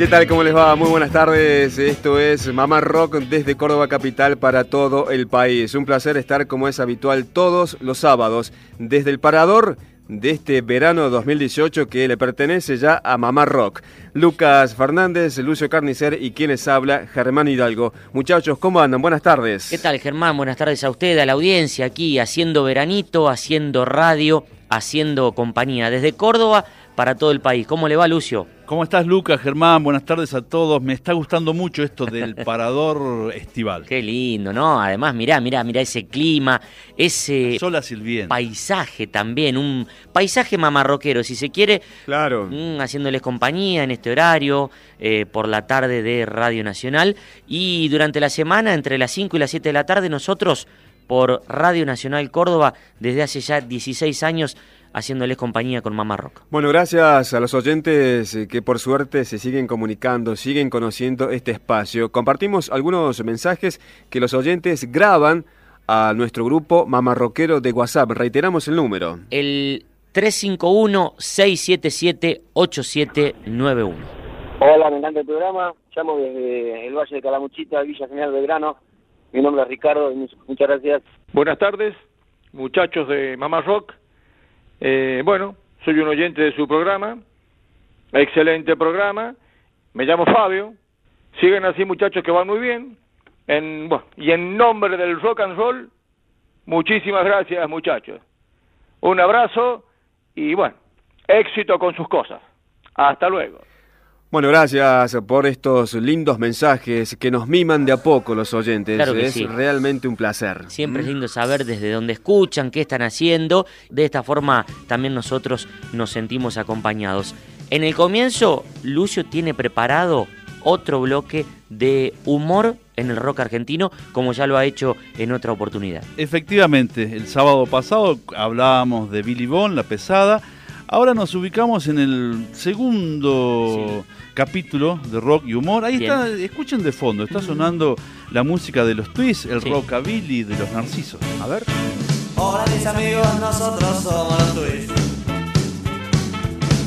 ¿Qué tal? ¿Cómo les va? Muy buenas tardes. Esto es Mamá Rock desde Córdoba Capital para todo el país. Un placer estar como es habitual todos los sábados desde el Parador de este verano 2018 que le pertenece ya a Mamá Rock. Lucas Fernández, Lucio Carnicer y quienes habla, Germán Hidalgo. Muchachos, ¿cómo andan? Buenas tardes. ¿Qué tal, Germán? Buenas tardes a usted, a la audiencia aquí, haciendo veranito, haciendo radio, haciendo compañía desde Córdoba para todo el país. ¿Cómo le va, Lucio? ¿Cómo estás, Lucas, Germán? Buenas tardes a todos. Me está gustando mucho esto del parador estival. Qué lindo, ¿no? Además, mirá, mirá, mirá ese clima, ese Sola paisaje también, un paisaje mamarroquero, si se quiere. Claro. Mm, haciéndoles compañía en este horario, eh, por la tarde de Radio Nacional. Y durante la semana, entre las 5 y las 7 de la tarde, nosotros por Radio Nacional Córdoba, desde hace ya 16 años, haciéndoles compañía con Mamá Rock. Bueno, gracias a los oyentes eh, que por suerte se siguen comunicando, siguen conociendo este espacio. Compartimos algunos mensajes que los oyentes graban a nuestro grupo Mamarroquero de WhatsApp. Reiteramos el número. El 351-677-8791. Hola, me encanta el programa. Llamo desde el Valle de Calamuchita, Villa General Belgrano. Mi nombre es Ricardo y muchas gracias. Buenas tardes, muchachos de Mamá Rock. Eh, bueno, soy un oyente de su programa, excelente programa, me llamo Fabio, siguen así muchachos que van muy bien, en, y en nombre del rock and roll, muchísimas gracias muchachos. Un abrazo y bueno, éxito con sus cosas. Hasta luego. Bueno, gracias por estos lindos mensajes que nos miman de a poco los oyentes. es realmente un placer. Siempre es lindo saber desde dónde escuchan, qué están haciendo. De esta forma también nosotros nos sentimos acompañados. En el comienzo, Lucio tiene preparado otro bloque de humor en el rock argentino, como ya lo ha hecho en otra oportunidad. Efectivamente, el sábado pasado hablábamos de Billy Bond, la pesada. Ahora nos ubicamos en el segundo capítulo de rock y humor. Ahí está, escuchen de fondo, está sonando la música de los Twists, el rockabilly de los Narcisos. A ver. Hola mis amigos, nosotros somos los Twists.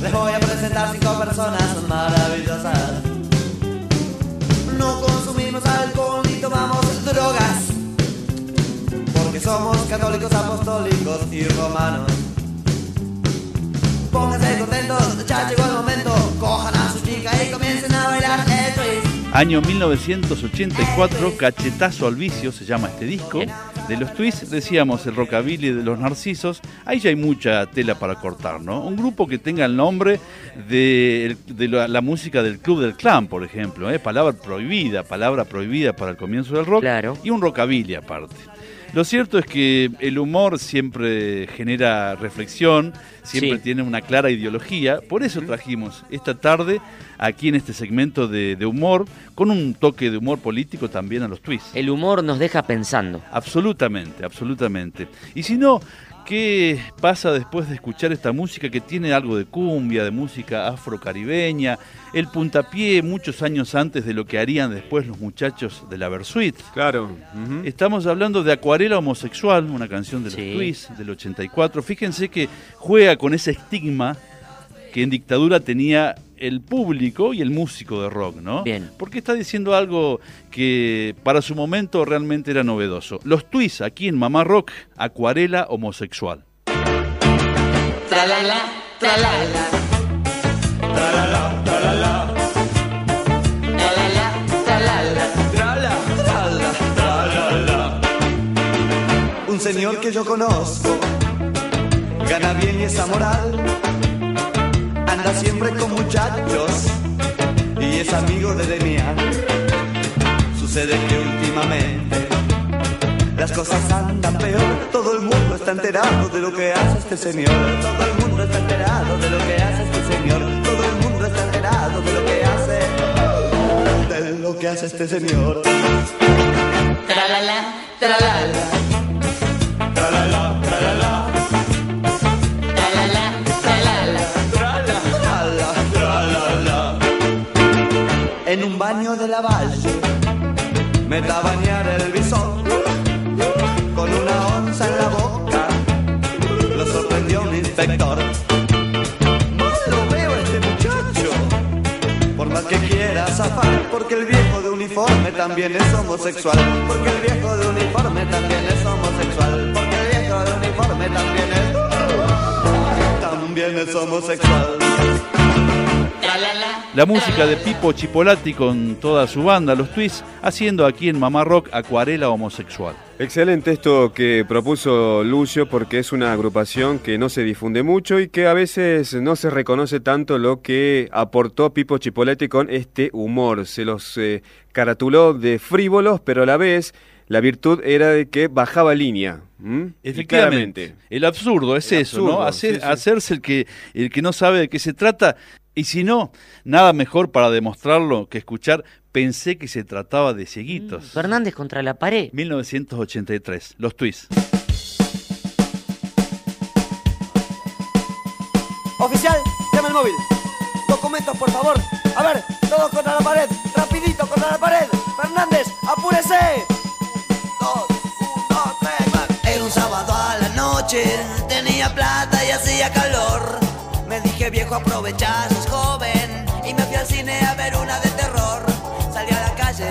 Les voy a presentar cinco personas maravillosas. No consumimos alcohol ni tomamos drogas. Porque somos católicos, apostólicos y romanos. Pónganse contentos, ya llegó el momento. Cojan a su chica y comiencen a bailar el twist. Año 1984, Cachetazo al vicio se llama este disco. De los twists decíamos el rockabilly de los narcisos. Ahí ya hay mucha tela para cortar, ¿no? Un grupo que tenga el nombre de, la, música del Club del Clan, por ejemplo. ¿eh? Palabra prohibida, palabra prohibida para el comienzo del rock. Claro. Y un rockabilly aparte. Lo cierto es que el humor siempre genera reflexión, siempre tiene una clara ideología. Por eso trajimos esta tarde, aquí en este segmento de, humor, con un toque de humor político también a los twists. El humor nos deja pensando. Absolutamente, absolutamente. Y si no, ¿Qué pasa después de escuchar esta música que tiene algo de cumbia, de música afrocaribeña? El puntapié muchos años antes de lo que harían después los muchachos de la Versuit. Claro. Estamos hablando de Acuarela Homosexual, una canción de los Twist del 84. Fíjense que juega con ese estigma que en dictadura tenía el público y el músico de rock, ¿no? Bien. Porque está diciendo algo que para su momento realmente era novedoso. Los twists aquí en Mamá Rock, acuarela homosexual. Tralala, tralala. Tralala, tralala. Un señor que yo conozco gana bien y es amoral muchachos y es amigo de Demian. Sucede que últimamente las cosas andan peor. Todo el mundo está enterado de lo que hace este señor. Todo el mundo está enterado de lo que hace este señor. Todo el mundo está enterado de lo que hace. De lo que hace este señor. Tralala. Tralala, En un baño de la valle me da a bañar el bisón con una onza en la boca. Lo sorprendió un inspector. Mal lo veo este muchacho. Por más que quiera zafar, porque el viejo de uniforme también es homosexual. Porque el viejo de uniforme también es homosexual. Porque el viejo de uniforme también es. También es homosexual. La música de Pipo Chipolati con toda su banda, los Twists, haciendo aquí en Mamá Rock Acuarela Homosexual. Excelente esto que propuso Lucio porque es una agrupación que no se difunde mucho y que a veces no se reconoce tanto lo que aportó Pipo Chipoletti con este humor. Se los eh, caratuló de frívolos, pero a la vez la virtud era de que bajaba línea. Efectivamente. El absurdo es El eso, absurdo, ¿no? Hacer- sí, sí. Hacerse el que, el que no sabe de qué se trata. Y si no, nada mejor para demostrarlo que escuchar Pensé que se trataba de cieguitos. Fernández contra la pared. 1983, los Twists. Oficial, llama el móvil. Documentos, por favor. A ver, todos contra la pared. Rapidito contra la pared. Fernández, apúrese. Tenía plata y hacía calor. Me dije viejo aprovecha, sos joven y me fui al cine a ver una de terror. Salí a la calle,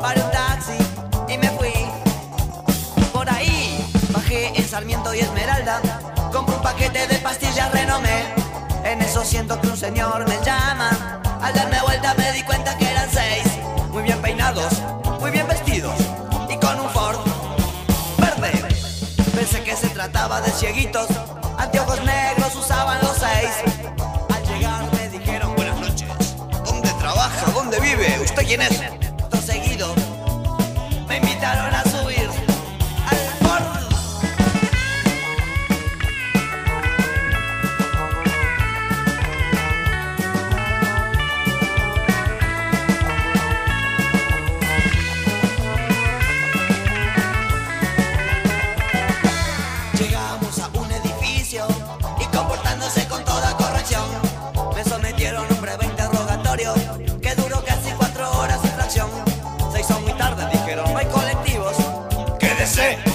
paré un taxi y me fui. Por ahí bajé en Sarmiento y Esmeralda, compré un paquete de pastillas renomé. En eso siento que un señor me llama. Al darme vuelta me di cuenta trataba de cieguitos, anteojos negros usaban los seis. Al llegar me dijeron buenas noches. ¿Dónde trabaja? ¿Dónde vive? ¿Usted quién es? say.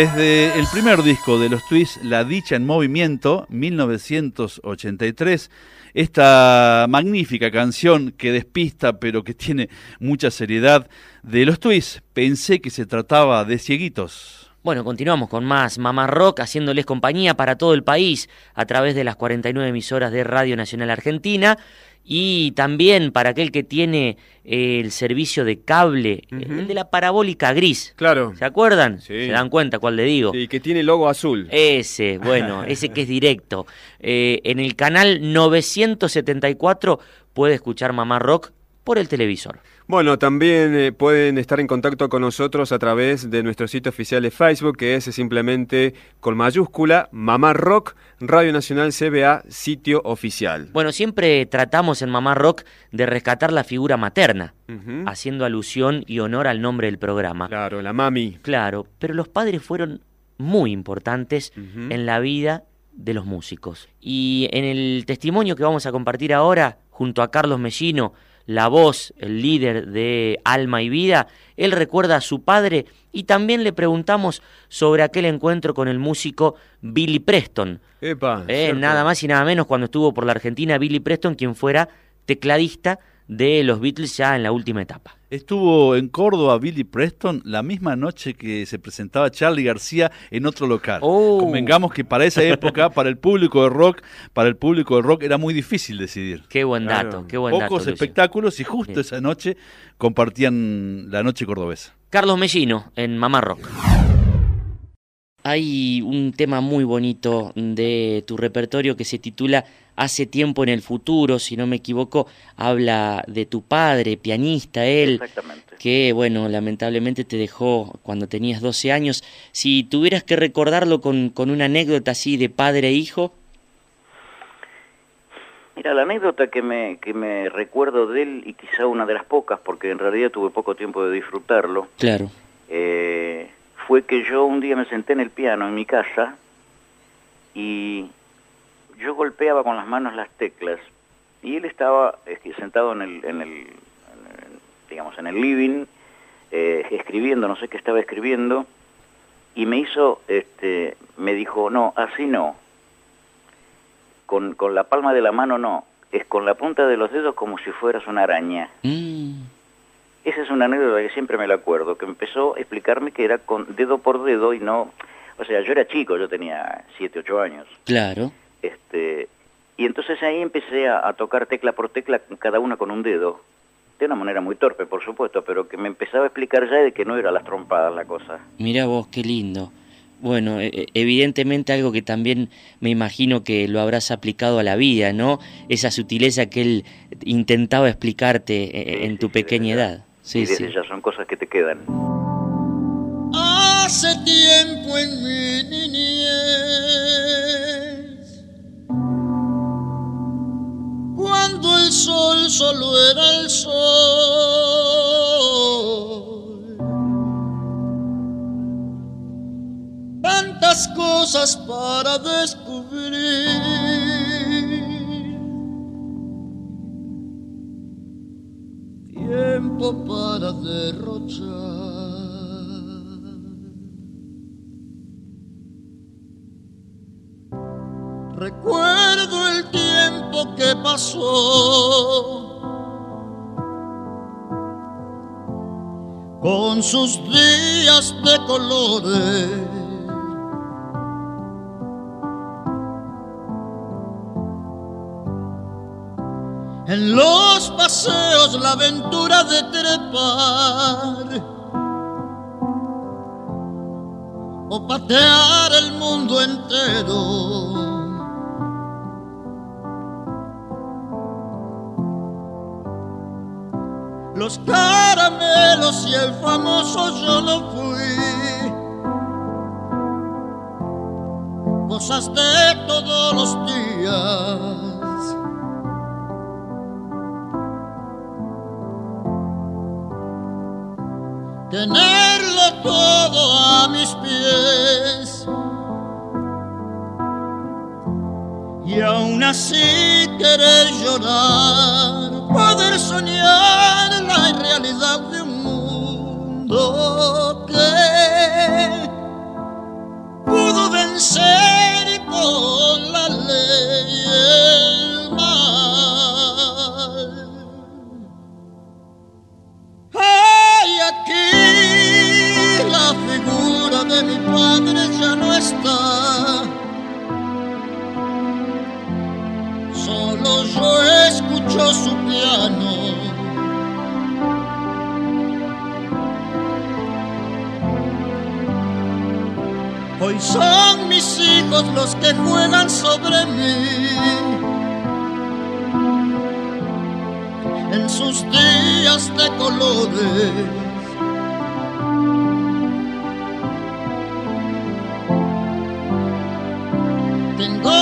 Desde el primer disco de los Twists, La Dicha en Movimiento, 1983, esta magnífica canción que despista pero que tiene mucha seriedad de los Twists, pensé que se trataba de cieguitos. Bueno, continuamos con más Mamá Rock, haciéndoles compañía para todo el país a través de las 49 emisoras de Radio Nacional Argentina y también para aquel que tiene eh, el servicio de cable, eh, el de la parabólica gris. Claro. ¿Se acuerdan? Sí. ¿Se dan cuenta cuál le digo? Y que tiene logo azul. Ese, bueno, ese que es directo. Eh, en el canal 974 puede escuchar Mamá Rock por el televisor. Bueno, también eh, pueden estar en contacto con nosotros a través de nuestro sitio oficial de Facebook, que es simplemente con mayúscula Mamá Rock, Radio Nacional CBA, sitio oficial. Bueno, siempre tratamos en Mamá Rock de rescatar la figura materna, haciendo alusión y honor al nombre del programa. Claro, la mami. Claro, pero los padres fueron muy importantes en la vida de los músicos. Y en el testimonio que vamos a compartir ahora, junto a Carlos Mellino, la voz, el líder de Alma y Vida, él recuerda a su padre y también le preguntamos sobre aquel encuentro con el músico Billy Preston. Epa, Eh, nada más y nada menos cuando estuvo por la Argentina Billy Preston, quien fuera tecladista de los Beatles ya en la última etapa. Estuvo en Córdoba Billy Preston la misma noche que se presentaba Charlie García en otro local. Oh. Convengamos que para esa época, para el público de rock, para el público de rock era muy difícil decidir. Qué buen Claro. dato, qué buen dato. Pocos espectáculos y justo Bien. esa noche compartían la noche cordobesa. Carlos Mellino en Mamá Rock. Hay un tema muy bonito de tu repertorio que se titula Hace tiempo en el futuro, si no me equivoco, habla de tu padre, pianista, él, Exactamente. que bueno, lamentablemente te dejó cuando tenías 12 años. Si tuvieras que recordarlo con, con una anécdota así de padre e hijo, Mira, la anécdota que me, que me recuerdo de él, y quizá una de las pocas, porque en realidad tuve poco tiempo de disfrutarlo, claro, eh, fue que yo un día me senté en el piano en mi casa y yo golpeaba con las manos las teclas y él estaba eh, sentado en el, en el, en el- digamos, en el living eh, escribiendo, no sé qué estaba escribiendo y me hizo, este, me dijo, no, así no, con, con la palma de la mano no, es con la punta de los dedos como si fueras una araña. Mm, Esa es una anécdota que siempre me la acuerdo, que empezó a explicarme que era con dedo por dedo y no... O sea, yo era chico, yo tenía 7, 8 años. claro, Este, y entonces ahí empecé a, a tocar tecla por tecla, cada una con un dedo. De una manera muy torpe, por supuesto, pero que me empezaba a explicar ya de que no era las trompadas la cosa. Mira vos, qué lindo. Bueno, e- e- evidentemente algo que también me imagino que lo habrás aplicado a la vida, ¿no? Esa sutileza que él intentaba explicarte eh, en tu pequeña edad. Sí, y desde sí. ya son cosas que te quedan. Hace tiempo en mi niñez, cuando el sol solo era el sol, tantas cosas para descubrir. Tiempo para derrochar. Recuerdo el tiempo que pasó con sus días de colores. En los paseos la aventura de trepar o patear el mundo entero. Los caramelos y el famoso yo lo fui. Cosas de todos los días. Tenerlo todo a mis pies. Y aún así querer llorar, poder soñar de un mundo que pudo vencer con la ley el mal. Ay, aquí la figura de mi padre ya no está. Solo yo escucho su piano. Hoy son mis hijos los que juegan sobre mí. En sus días de colores. Tengo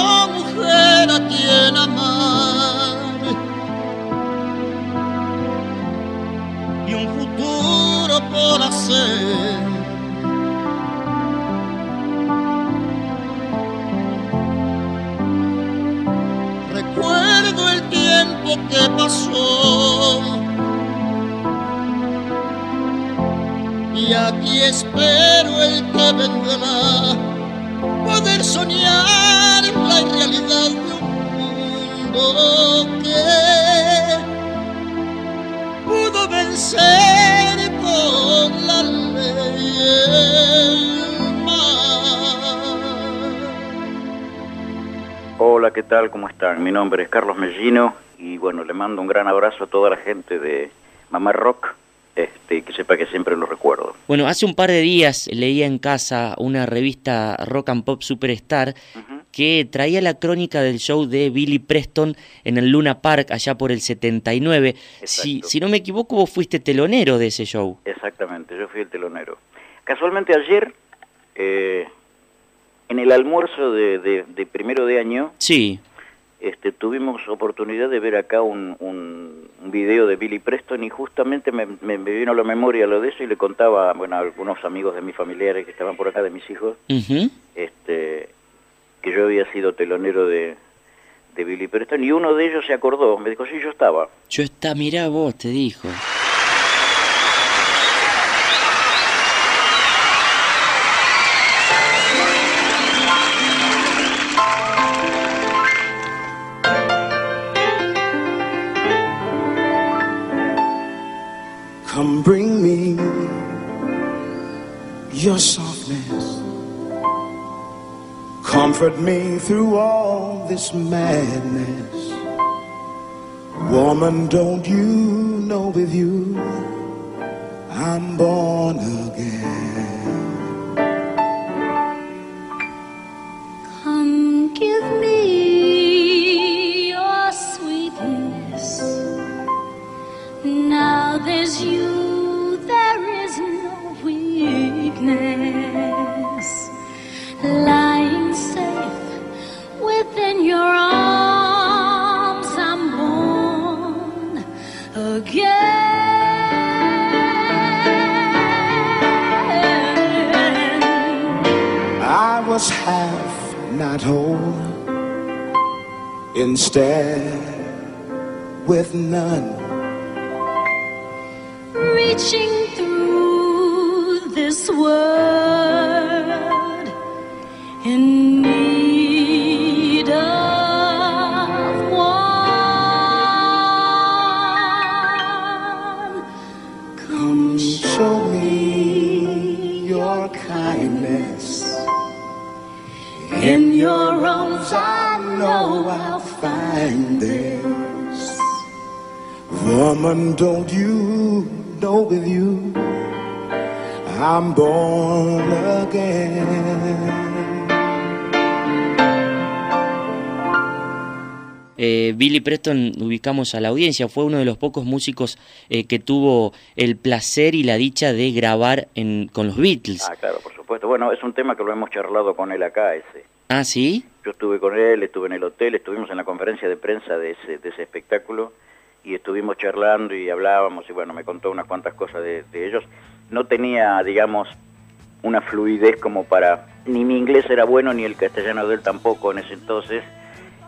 tal? ¿Cómo están? Mi nombre es Carlos Mellino y bueno, le mando un gran abrazo a toda la gente de Mamá Rock, este, que sepa que siempre lo recuerdo. Bueno, hace un par de días leía en casa una revista Rock and Pop Superstar que traía la crónica del show de Billy Preston en el Luna Park allá por el 79. Si, si no me equivoco, vos fuiste telonero de ese show. Exactamente, yo fui el telonero. Casualmente ayer, eh, en el almuerzo de, de- de primero de año, Sí. Este, tuvimos oportunidad de ver acá un, un, un video de Billy Preston y justamente me, me- me vino a la memoria lo de eso y le contaba bueno, a algunos amigos de mis familiares que estaban por acá, de mis hijos, este, que yo había sido telonero de, de Billy Preston y uno de ellos se acordó, me dijo, sí, yo estaba. Yo está, mirá vos, te dijo. Your softness. Comfort me through all this madness. Woman, don't you know with you I'm born again? Instead, with none. reaching through this world in need of one. Come show me your kindness. In your arms, I know I'll find this. Woman, don't you know with you I'm born again? Eh, Billy Preston, ubicamos a la audiencia, fue uno de los pocos músicos eh, que tuvo el placer y la dicha de grabar en, con los Beatles. Ah, claro, por supuesto. Bueno, es un tema que lo hemos charlado con él acá, ese. Ah, ¿sí? Yo estuve con él, estuve en el hotel, estuvimos en la conferencia de prensa de ese, de ese espectáculo y estuvimos charlando y hablábamos y bueno, me contó unas cuantas cosas de, ellos. No tenía, digamos, una fluidez como para... Ni mi inglés era bueno, ni el castellano de él tampoco en ese entonces.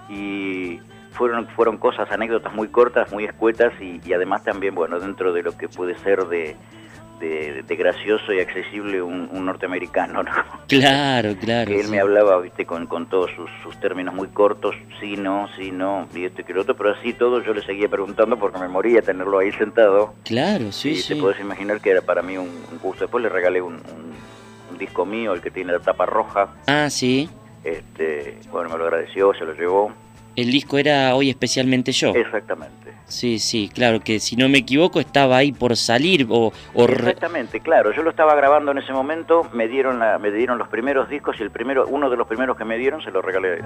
Y fueron, fueron cosas, anécdotas muy cortas, muy escuetas y, y además también, bueno, dentro de lo que puede ser de, de, de gracioso y accesible un, un norteamericano, ¿no? Claro, claro. que él sí. me hablaba, viste, con, con todos sus, sus términos muy cortos, sí, no, sí, no, y esto y que lo otro, pero así todo yo le seguía preguntando porque me moría tenerlo ahí sentado. Claro, sí, y sí. te podés imaginar que era para mí un, un gusto. Después le regalé un, un- un disco mío, el que tiene la tapa roja. Ah, sí. Este, bueno, me lo agradeció, se lo llevó. El disco era Hoy especialmente yo. Exactamente. Sí, sí, claro, que si no me equivoco estaba ahí por salir o... o re- Exactamente, claro. Yo lo estaba grabando en ese momento, me dieron la, me dieron los primeros discos y el primero, uno de los primeros que me dieron se lo regalé a él.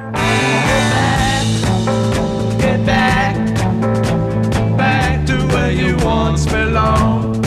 Get back, back to where you once belonged.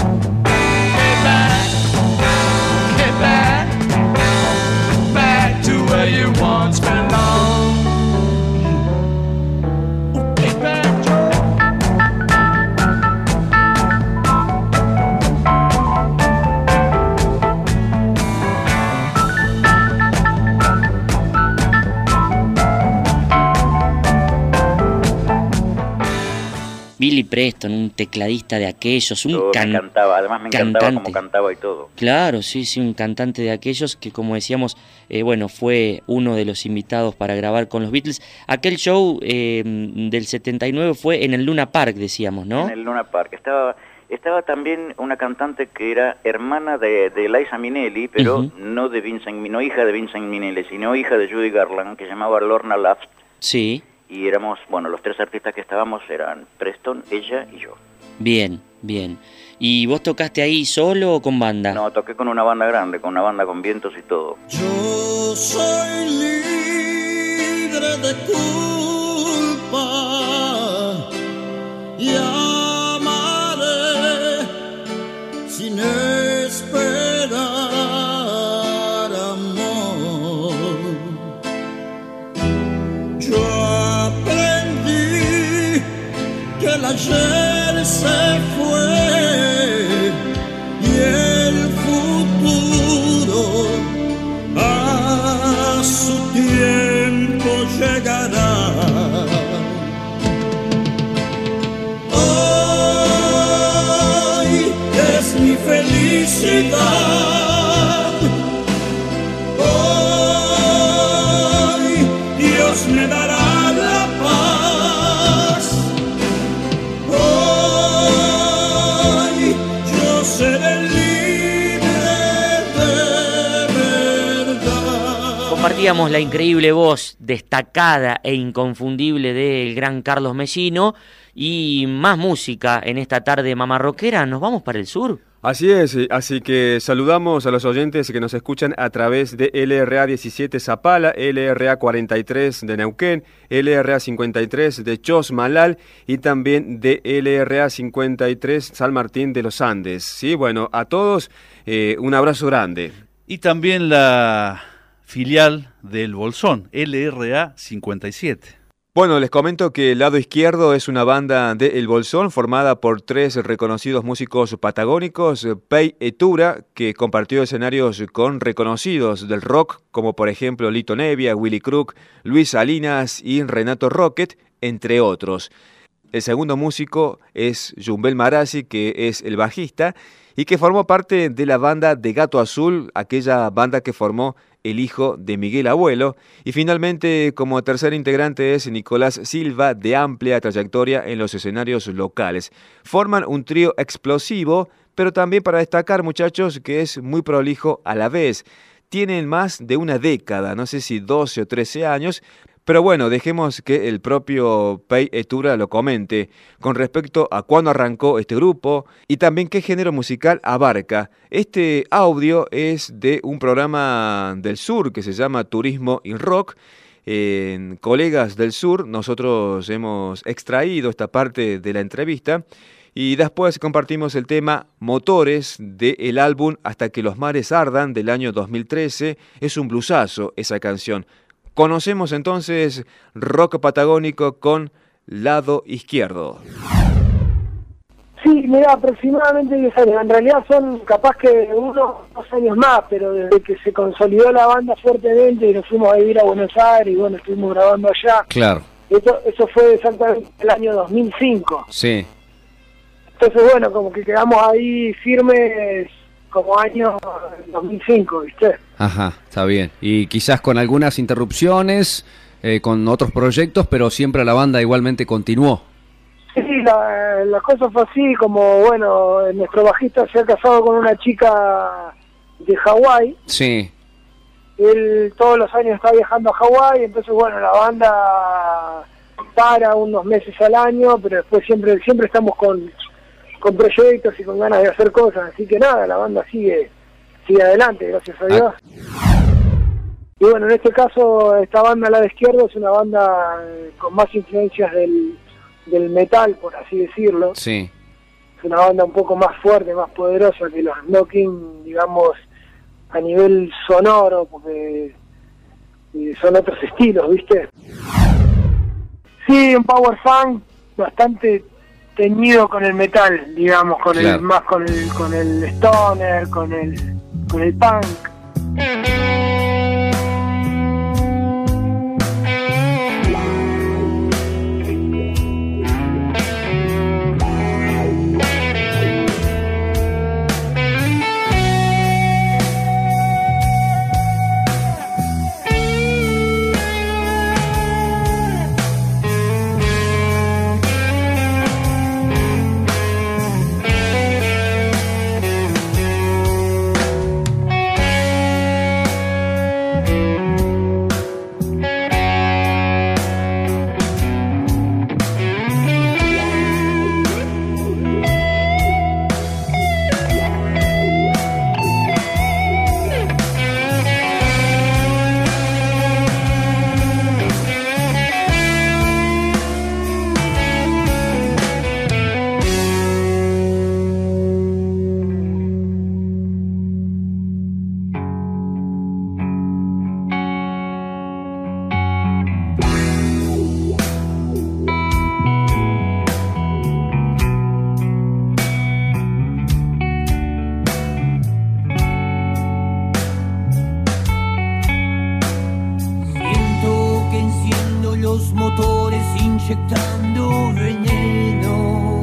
Billy Preston, un tecladista de aquellos, un me encantaba, además me encantaba cantante. como cantaba y todo. Claro, sí, sí, un cantante de aquellos que, como decíamos, eh, bueno, fue uno de los invitados para grabar con los Beatles. Aquel show eh, del 79 fue en el Luna Park, decíamos, ¿no? En el Luna Park. Estaba, estaba también una cantante que era hermana de, de Liza Minnelli, pero no de Vincent, no hija de Vincent Minnelli, sino hija de Judy Garland, que se llamaba Lorna Luft. Sí, Y éramos, bueno, los tres artistas que estábamos eran Preston, ella y yo. bien, bien. ¿Y vos tocaste ahí solo o con banda? No, toqué con una banda grande, con una banda con vientos y todo. Yo soy libre de culpa y amaré sin esperar Yo aprendí que el ayer se fue y el futuro a su tiempo llegará. Hoy es mi felicidad. La increíble voz destacada e inconfundible del gran Carlos Mesino y más música en esta tarde mamarroquera. ¿Nos vamos para el sur? Así es, eh, así que saludamos a los oyentes que nos escuchan a través de LRA 17 Zapala, LRA 43 de Neuquén, LRA 53 de Chosmalal y también de LRA 53 San Martín de los Andes. Sí, bueno, a todos eh, un abrazo grande. Y también la filial del Bolsón, LRA 57. Bueno, les comento que el lado izquierdo es una banda de El Bolsón formada por tres reconocidos músicos patagónicos, Pei Etura, que compartió escenarios con reconocidos del rock, como por ejemplo Lito Nevia, Willy Crook, Luis Salinas y Renato Rocket, entre otros. El segundo músico es Jumbel Marazzi, que es el bajista, y que formó parte de la banda de Gato Azul, aquella banda que formó el hijo de Miguel Abuelo. Y finalmente, como tercer integrante es Nicolás Silva, de amplia trayectoria en los escenarios locales. Forman un trío explosivo, pero también para destacar, muchachos, que es muy prolijo a la vez. Tienen más de una década, no sé si 12 o 13 años, pero bueno, dejemos que el propio Pei Etura lo comente con respecto a cuándo arrancó este grupo y también qué género musical abarca. Este audio es de un programa del sur que se llama Turismo y Rock. En Colegas del Sur nosotros hemos extraído esta parte de la entrevista y después compartimos el tema Motores del álbum Hasta que los mares ardan del año 2013. Es un blusazo esa canción. Conocemos entonces rock patagónico con lado izquierdo. Sí, mira, aproximadamente 10 años. En realidad son capaz que uno dos años más, pero desde que se consolidó la banda fuertemente y nos fuimos a vivir a Buenos Aires y bueno, estuvimos grabando allá. Claro, Eso, eso fue exactamente el año 2005. sí. Entonces, bueno, como que quedamos ahí firmes como año 2005, ¿viste? Ajá, está bien. Y quizás con algunas interrupciones, eh, con otros proyectos, pero siempre la banda igualmente continuó. Sí, la, la cosa fue así, como, bueno, nuestro bajista se ha casado con una chica de Hawái, Sí, él todos los años está viajando a Hawái, entonces, bueno, la banda para unos meses al año, pero después siempre siempre estamos con, con proyectos y con ganas de hacer cosas, así que nada, la banda sigue sigue adelante, gracias a Dios. Y bueno, en este caso, esta banda, la de izquierda, es una banda eh, con más influencias del, del metal, por así decirlo. sí. Es una banda un poco más fuerte, más poderosa que los Knocking, digamos, a nivel sonoro, porque eh, son otros estilos, ¿viste? Sí, un power funk bastante teñido con el metal, digamos, con Claro. el más con el con el stoner, con el con el punk. los motores inyectando veneno.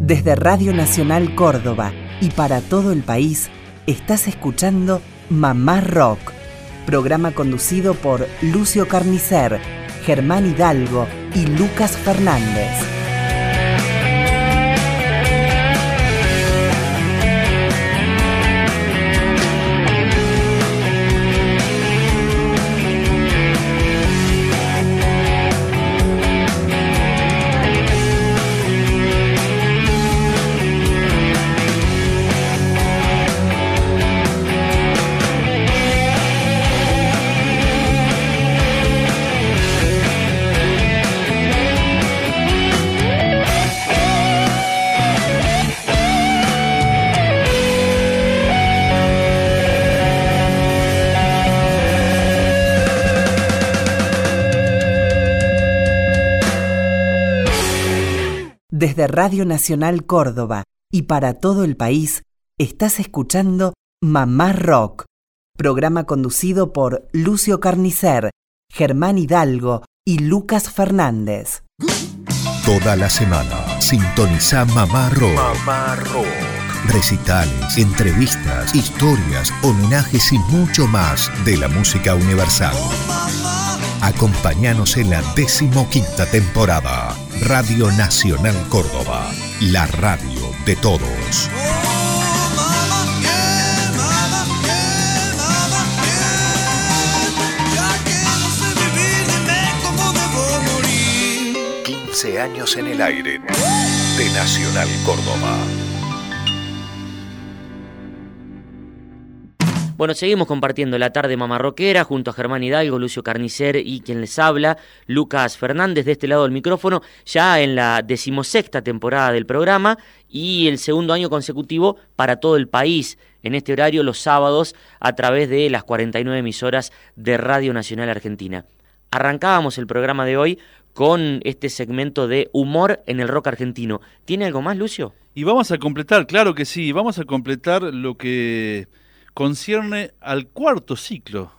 Desde Radio Nacional Córdoba y para todo el país, estás escuchando Mamá Rock, programa conducido por Lucio Carnicer, Germán Hidalgo y Lucas Fernández. Radio Nacional Córdoba y para todo el país, estás escuchando Mamá Rock, programa conducido por Lucio Carnicer, Germán Hidalgo y Lucas Fernández. Toda la semana sintoniza Mamá Rock. Mamá Rock. Recitales, entrevistas, historias, homenajes y mucho más de la música universal. Acompáñanos en la decimoquinta temporada. Radio Nacional Córdoba, la radio de todos. morir. 15 años en el aire de Nacional Córdoba. Bueno, seguimos compartiendo la tarde mamarroquera junto a Germán Hidalgo, Lucio Carnicer y quien les habla, Lucas Fernández, de este lado del micrófono, ya en la decimosexta temporada del programa y el segundo año consecutivo para todo el país, en este horario los sábados a través de las 49 emisoras de Radio Nacional Argentina. Arrancábamos el programa de hoy con este segmento de humor en el rock argentino. ¿Tiene algo más, Lucio? Y vamos a completar, claro que sí, vamos a completar lo que concierne al cuarto ciclo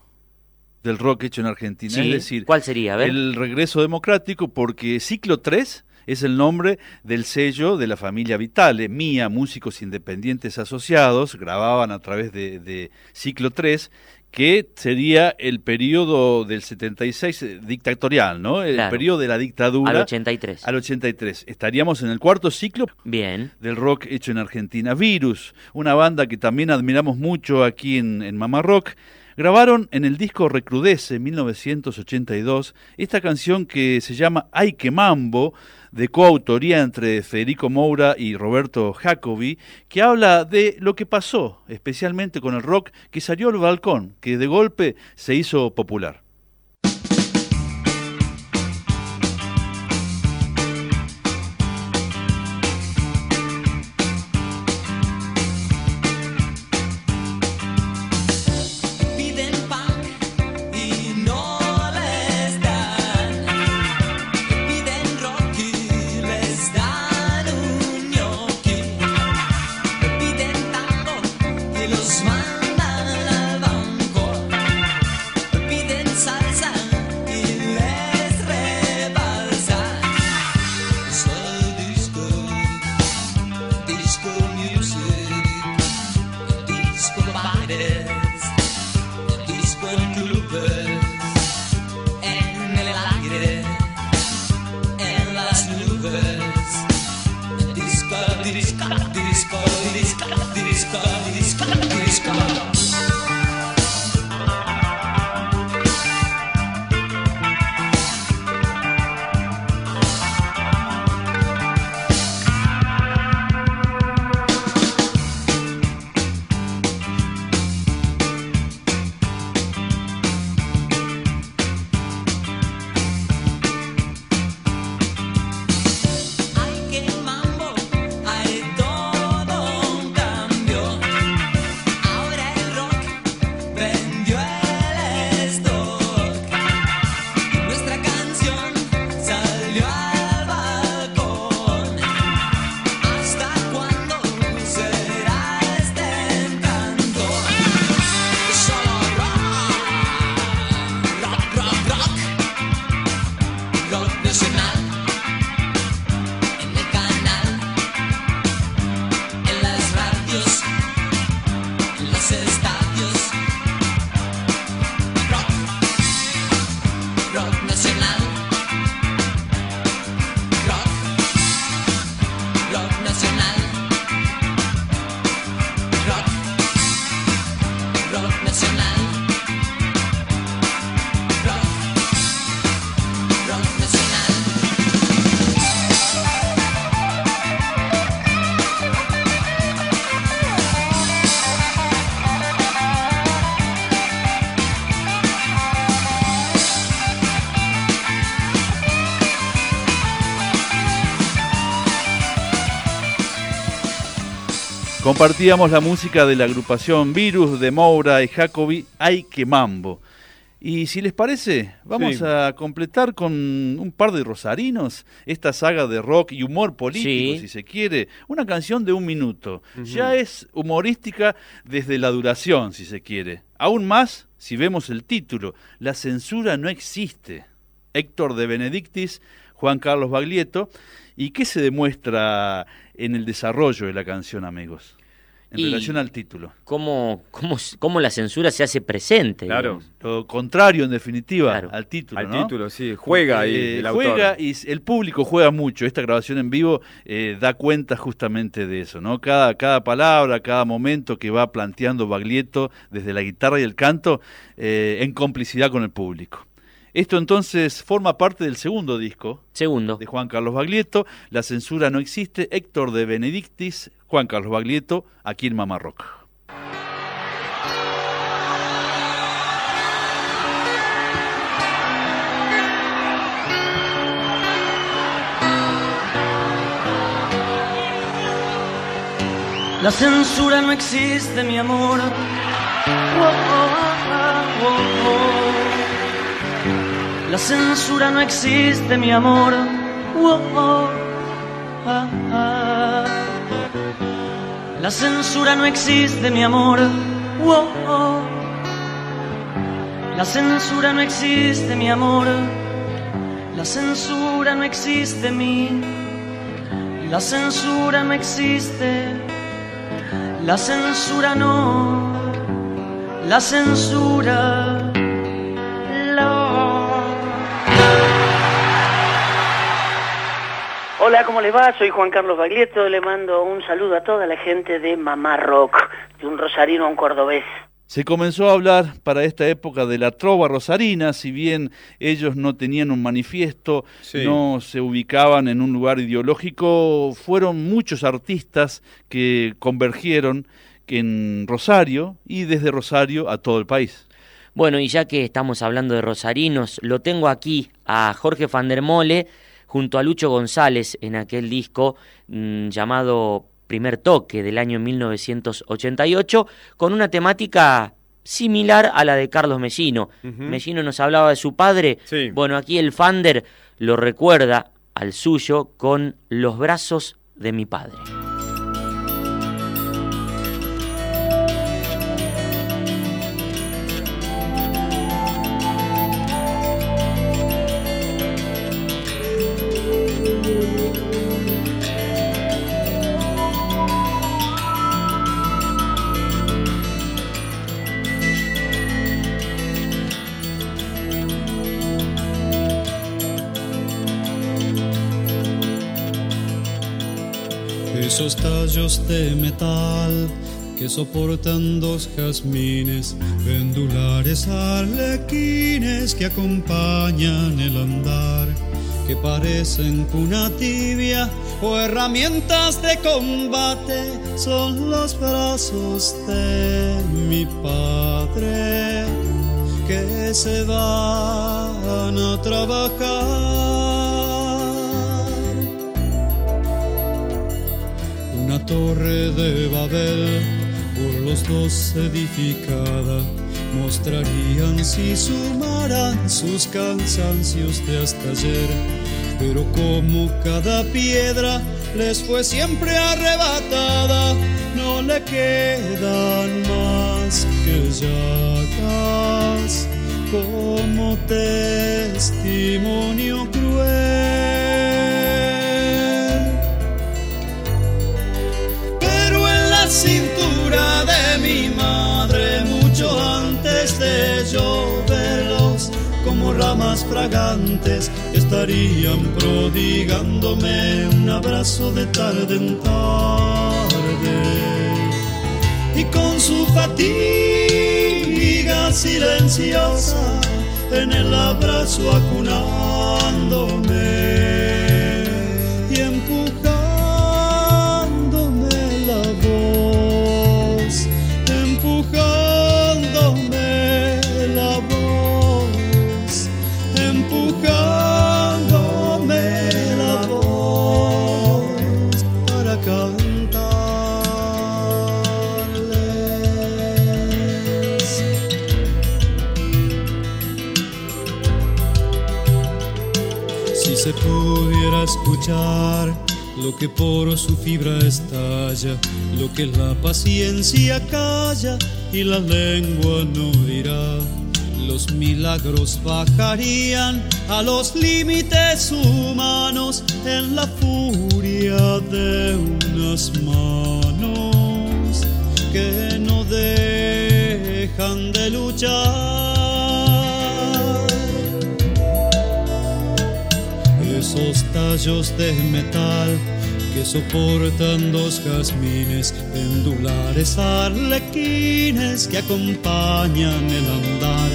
del rock hecho en Argentina. Sí, Es decir, ¿cuál sería? A ver. el regreso democrático, porque ciclo 3 es el nombre del sello de la familia Vitale. Mía, músicos independientes asociados, grababan a través de, de ciclo 3 que sería el periodo del 76 eh, dictatorial, ¿no? El Claro. periodo de la dictadura. Al 83. Al 83. Estaríamos en el cuarto ciclo Bien. del rock hecho en Argentina. Virus, una banda que también admiramos mucho aquí en, en Mamá Rock. Grabaron en el disco Recrudece 1982 esta canción que se llama Ay que mambo, de coautoría entre Federico Moura y Roberto Jacobi, que habla de lo que pasó, especialmente con el rock que salió al balcón, que de golpe se hizo popular. Compartíamos la música de la agrupación Virus de Moura y Jacobi Ay que Mambo. Y si les parece, vamos Sí. a completar con un par de rosarinos esta saga de rock y humor político, Sí. si se quiere. Una canción de un minuto. Ya es humorística desde la duración, si se quiere. Aún más si vemos el título. La censura no existe. Héctor de Benedictis, Juan Carlos Baglietto. ¿Y qué se demuestra en el desarrollo de la canción, amigos? En Y- relación al título. ¿Cómo, cómo, cómo la censura se hace presente? Claro. digamos. Lo contrario, en definitiva, al título. Al ¿no? título, sí. Juega ahí Eh, el autor. Juega y s- el público juega mucho. Esta grabación en vivo eh, da cuenta justamente de eso, ¿no? Cada, cada palabra, cada momento que va planteando Baglietto desde la guitarra y el canto eh, en complicidad con el público. Esto entonces forma parte del segundo disco. Segundo. De Juan Carlos Baglietto. La censura no existe. Héctor de Benedictis, Juan Carlos Baglietto, aquí en Mamá Rock. La censura no existe, mi amor. Oh, oh. La censura no existe, mi amor. La censura no existe, mi amor. La censura no existe, mi amor. La censura no existe, mi. La censura no existe. La censura no, la censura, Hola, ¿cómo les va? Soy Juan Carlos Baglietto, le mando un saludo a toda la gente de Mamá Rock, de un rosarino a un cordobés. Se comenzó a hablar para esta época de la trova rosarina, si bien ellos no tenían un manifiesto, Sí. no se ubicaban en un lugar ideológico, fueron muchos artistas que convergieron en Rosario y desde Rosario a todo el país. Bueno, y ya que estamos hablando de rosarinos, lo tengo aquí a Jorge van der Mole junto a Lucho González en aquel disco mm, llamado Primer Toque del año 1988, con una temática similar a la de Carlos Mellino. Ujú. Mellino nos hablaba de su padre. Sí. Bueno, aquí el Fander lo recuerda al suyo con Los brazos de mi padre. De metal que soportan dos jazmines, pendulares arlequines que acompañan el andar, que parecen cuna tibia o herramientas de combate, son los brazos de mi padre que se van a trabajar. Torre de Babel, por los dos edificada, mostrarían si sumaran sus cansancios de hasta ayer. Pero como cada piedra les fue siempre arrebatada, no le quedan más que llagas como testimonio cruel. De mi madre, mucho antes de yo verlos, como ramas fragantes, estarían prodigándome un abrazo de tarde en tarde. Y con su fatiga silenciosa, en el abrazo acunándome lo que por su fibra estalla, lo que la paciencia calla y la lengua no dirá. Los milagros bajarían a los límites humanos en la furia de unas manos que no dejan de luchar. Esos tallos de metal que soportan dos jazmines, pendulares arlequines que acompañan el andar,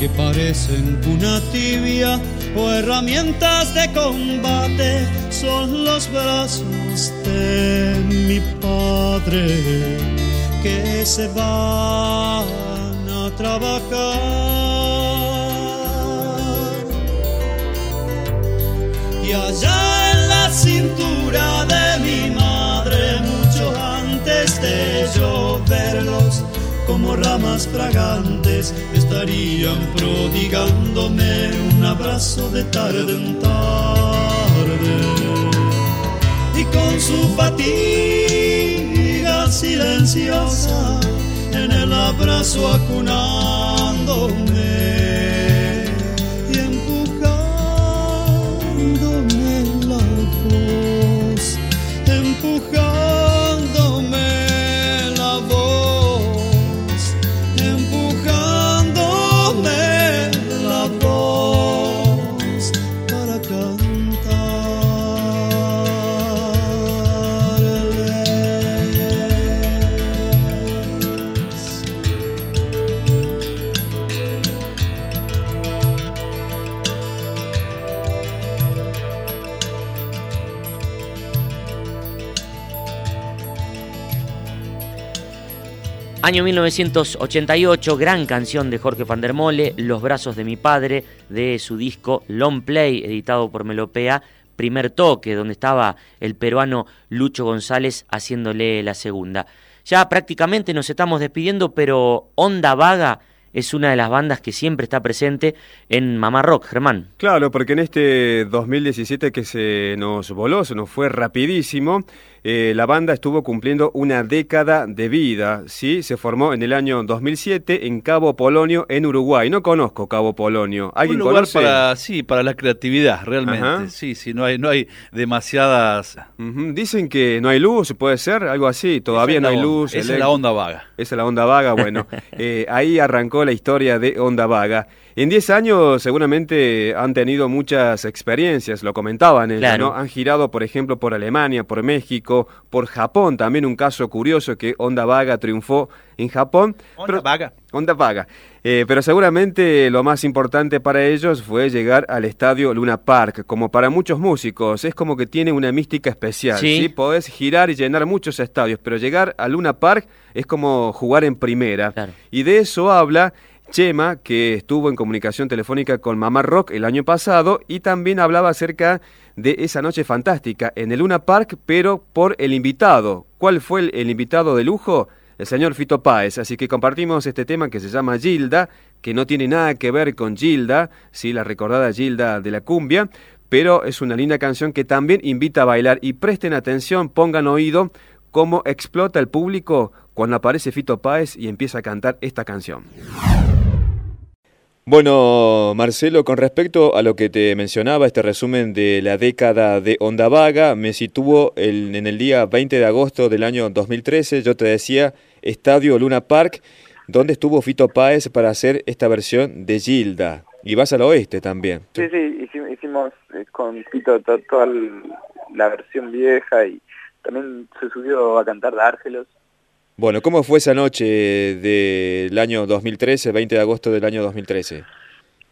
que parecen una tibia o herramientas de combate, son los brazos de mi padre que se van a trabajar. Allá en la cintura de mi madre, mucho antes de yo verlos, como ramas fragantes, estarían prodigándome un abrazo de tarde en tarde. Y con su fatiga silenciosa, en el abrazo acunándome. Año 1988, gran canción de Jorge van der Mole, Los brazos de mi padre, de su disco Long Play, editado por Melopea, primer toque, donde estaba el peruano Lucho González haciéndole la segunda. Ya prácticamente nos estamos despidiendo, pero Onda Vaga es una de las bandas que siempre está presente en Mamá Rock, Germán. Claro, porque en este 2017 que se nos voló, se nos fue rapidísimo, eh, la banda estuvo cumpliendo una década de vida, ¿sí? Se formó en el año 2007 en Cabo Polonio, en Uruguay. No conozco Cabo Polonio. Un ¿Alguien lugar conoce? para, sí, para la creatividad, realmente. Ajá. Sí, sí, no hay, no hay demasiadas... Dicen que no hay luz, puede ser, algo así. Todavía no hay luz. esa es la onda vaga. Esa es la onda vaga, bueno. eh, ahí arrancó la historia de Onda Vaga. En 10 años seguramente han tenido muchas experiencias, lo comentaban ellos, Claro. ¿no? Han girado, por ejemplo, por Alemania, por México, por Japón, también un caso curioso que Onda Vaga triunfó en Japón. Onda vaga. Onda Vaga. Eh, pero seguramente lo más importante para ellos fue llegar al estadio Luna Park, como para muchos músicos, es como que tiene una mística especial, Sí. ¿sí? Podés girar y llenar muchos estadios, pero llegar a Luna Park es como jugar en primera. Y de eso habla Chema, que estuvo en comunicación telefónica con Mamá Rock el año pasado y también hablaba acerca de esa noche fantástica en el Luna Park, pero por el invitado. ¿Cuál fue el, invitado de lujo? El señor Fito Páez. Así que compartimos este tema que se llama Gilda, que no tiene nada que ver con Gilda, sí, la recordada Gilda de la cumbia, pero es una linda canción que también invita a bailar y presten atención, pongan oído cómo explota el público cuando aparece Fito Páez y empieza a cantar esta canción. Bueno, Marcelo, con respecto a lo que te mencionaba, este resumen de la década de Onda Vaga, me situó el- en el día 20 de agosto del año 2013, yo te decía, Estadio Luna Park, donde estuvo Fito Páez para hacer esta versión de Gilda. Y vas al oeste también. Sí, sí, hicimos, eh, con Tito to- toda la versión vieja y también se subió a cantar Dárgelos. Bueno, ¿cómo fue esa noche del año 2013, 20 de agosto del año 2013?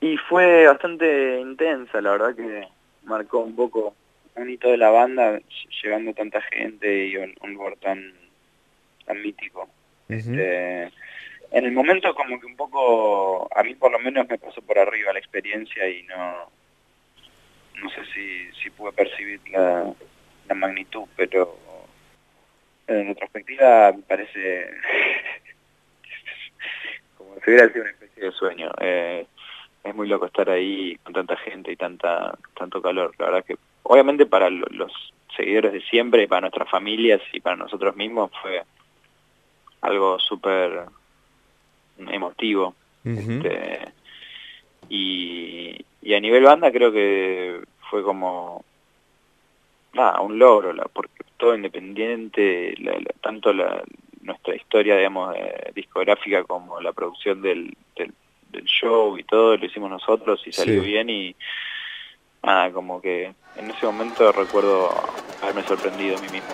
Y fue bastante intensa, la verdad que marcó un poco un hito de la banda, ll- llegando tanta gente y un, un lugar tan, tan mítico. Este, en el momento como que un poco, a mí por lo menos me pasó por arriba la experiencia y no, no sé si, si pude percibir la, la magnitud, pero en retrospectiva me parece como si hubiera sido una especie de sueño. Eh, es muy loco estar ahí con tanta gente y tanta tanto calor. La verdad que, obviamente para lo- los seguidores de siempre, para nuestras familias y para nosotros mismos fue algo súper emotivo. Este, y, y a nivel banda creo que fue como nada, un logro, la- porque todo independiente, la- la- tanto la, nuestra historia, digamos, eh, discográfica como la producción del, del, del show y todo, lo hicimos nosotros y salió Sí. bien y nada, como que en ese momento recuerdo haberme sorprendido a mí mismo.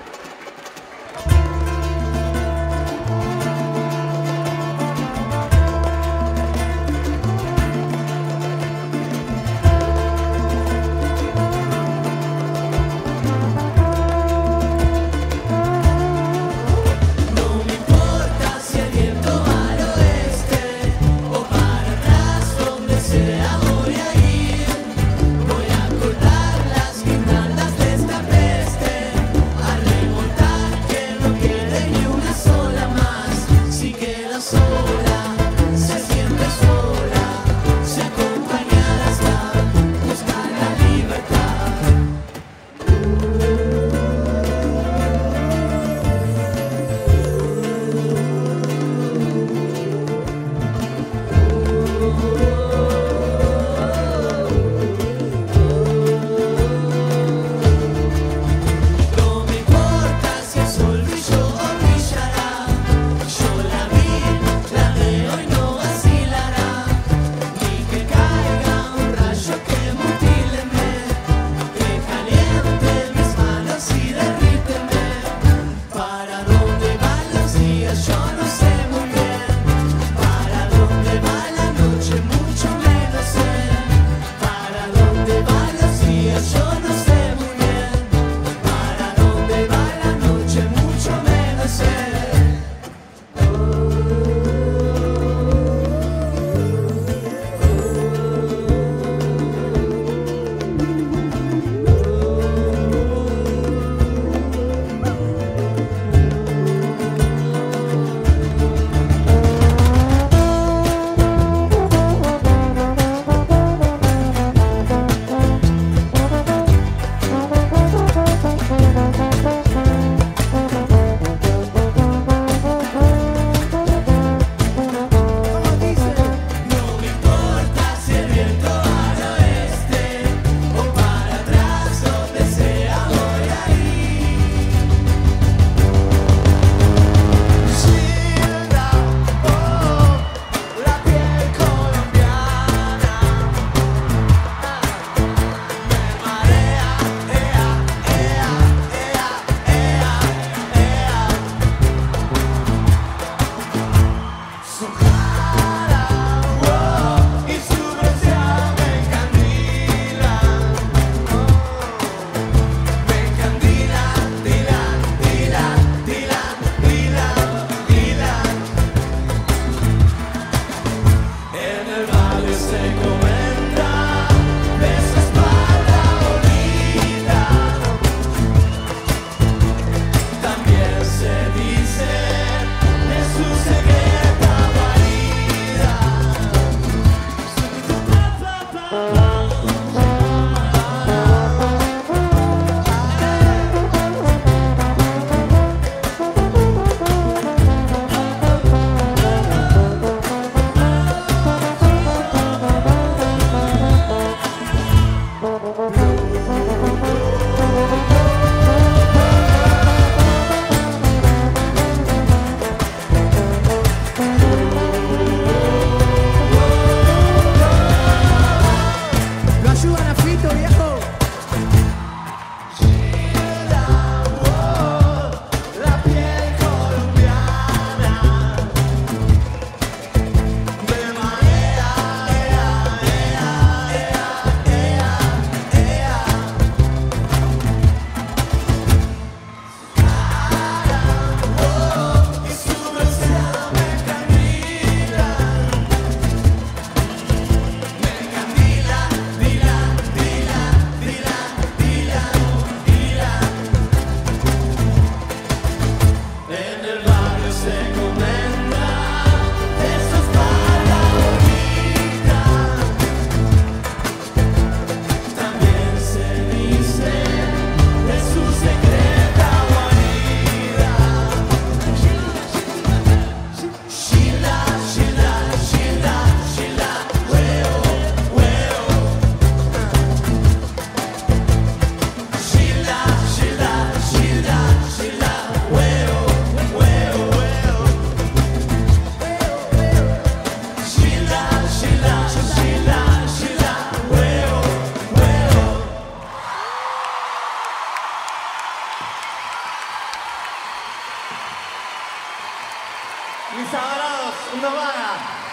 Ensabanados, una vara.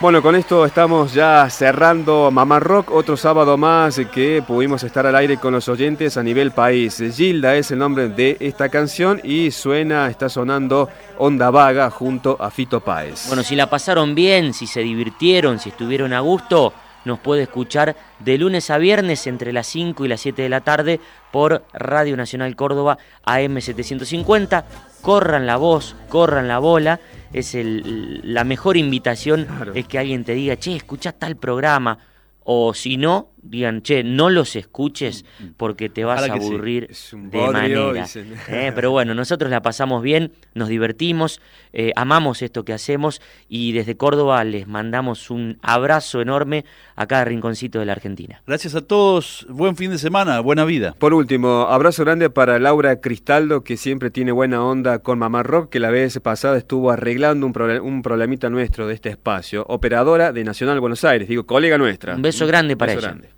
Bueno, con esto estamos ya cerrando Mamá Rock, otro sábado más que pudimos estar al aire con los oyentes a nivel país. Gilda es el nombre de esta canción y suena, está sonando Onda Vaga junto a Fito Páez. Bueno, si la pasaron bien, si se divirtieron, si estuvieron a gusto, nos puede escuchar de lunes a viernes entre las 5 y las 7 de la tarde por Radio Nacional Córdoba AM750. Corran la voz, corran la bola. Es el- la mejor invitación es que alguien te diga, che, escucha tal programa. O si no, digan, che, no los escuches porque te vas Ojalá a sí. aburrir Es un de bodrio, manera. Eh, Pero bueno, nosotros la pasamos bien, nos divertimos, eh, amamos esto que hacemos y desde Córdoba les mandamos un abrazo enorme a cada rinconcito de la Argentina. Gracias a todos, buen fin de semana, buena vida. Por último, abrazo grande para Laura Cristaldo, que siempre tiene buena onda con Mamá Rock, que la vez pasada estuvo arreglando un, un problemita nuestro de este espacio. Operadora de Nacional Buenos Aires, digo, colega nuestra. Un beso grande para Beso ella. grande.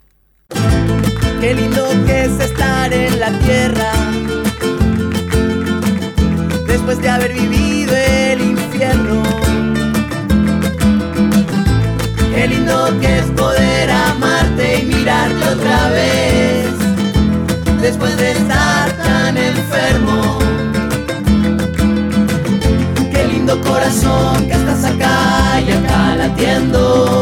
Qué lindo que es estar en la tierra después de haber vivido el infierno. Qué lindo que es poder amarte y mirarte otra vez después de estar tan enfermo. Qué lindo corazón que estás acá y acá latiendo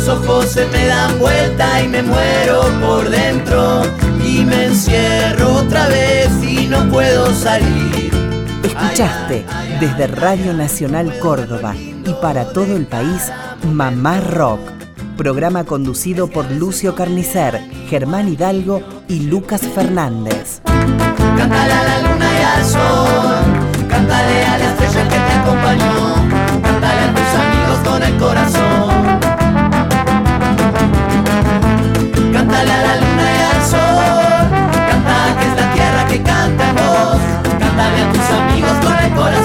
Los ojos se me dan vuelta y me muero por dentro. Y me encierro otra vez y no puedo salir. Escuchaste desde Radio Nacional Córdoba y para todo el país Mamá Rock, programa conducido por Lucio Carnicer, Germán Hidalgo y Lucas Fernández. Cántale a la luna y al sol, cántale a la estrella que te acompañó, cántale a tus amigos con el cántale a la luna y al sol, canta que es la tierra que canta en vos, cántale a tus amigos con el corazón.